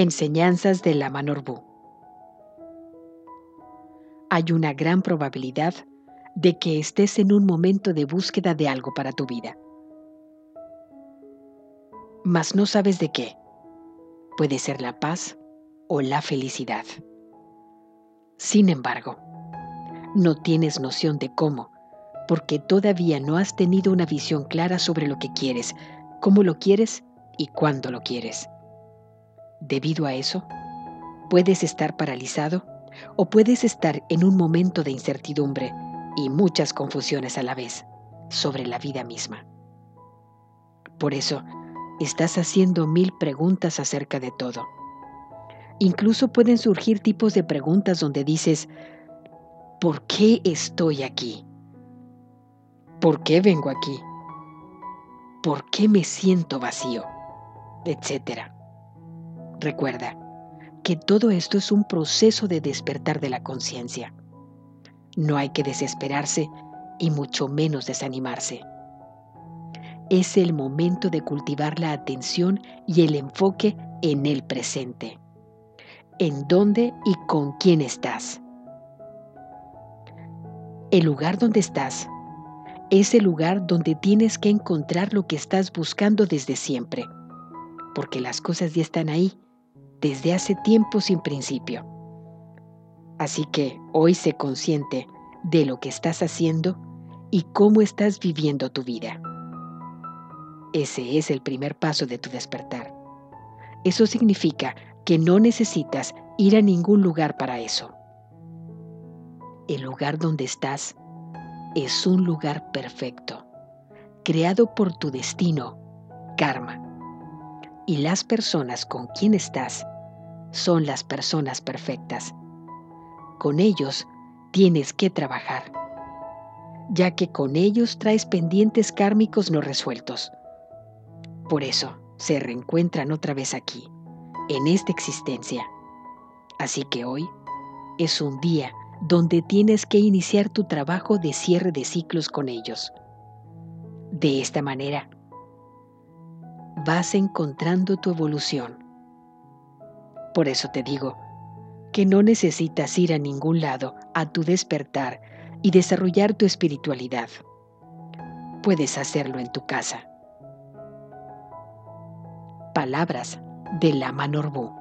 Enseñanzas de la Manorbu. Hay una gran probabilidad de que estés en un momento de búsqueda de algo para tu vida. Mas no sabes de qué. Puede ser la paz o la felicidad. Sin embargo, no tienes noción de cómo, porque todavía no has tenido una visión clara sobre lo que quieres, cómo lo quieres y cuándo lo quieres. Debido a eso, puedes estar paralizado o puedes estar en un momento de incertidumbre y muchas confusiones a la vez sobre la vida misma. Por eso, estás haciendo mil preguntas acerca de todo. Incluso pueden surgir tipos de preguntas donde dices, ¿por qué estoy aquí? ¿Por qué vengo aquí? ¿Por qué me siento vacío? Etcétera. Recuerda que todo esto es un proceso de despertar de la conciencia. No hay que desesperarse y mucho menos desanimarse. Es el momento de cultivar la atención y el enfoque en el presente. En dónde y con quién estás. El lugar donde estás es el lugar donde tienes que encontrar lo que estás buscando desde siempre, porque las cosas ya están ahí desde hace tiempo sin principio. Así que hoy sé consciente de lo que estás haciendo y cómo estás viviendo tu vida. Ese es el primer paso de tu despertar. Eso significa que no necesitas ir a ningún lugar para eso. El lugar donde estás es un lugar perfecto, creado por tu destino, karma. Y las personas con quien estás son las personas perfectas con ellos tienes que trabajar, ya que con ellos traes pendientes kármicos no resueltos. Por eso se reencuentran otra vez aquí, en esta existencia. Así que hoy es un día donde tienes que iniciar tu trabajo de cierre de ciclos con ellos. De esta manera, vas encontrando tu evolución. Por eso te digo, que no necesitas ir a ningún lado a tu despertar y desarrollar tu espiritualidad. Puedes hacerlo en tu casa. Palabras de la Manorbu.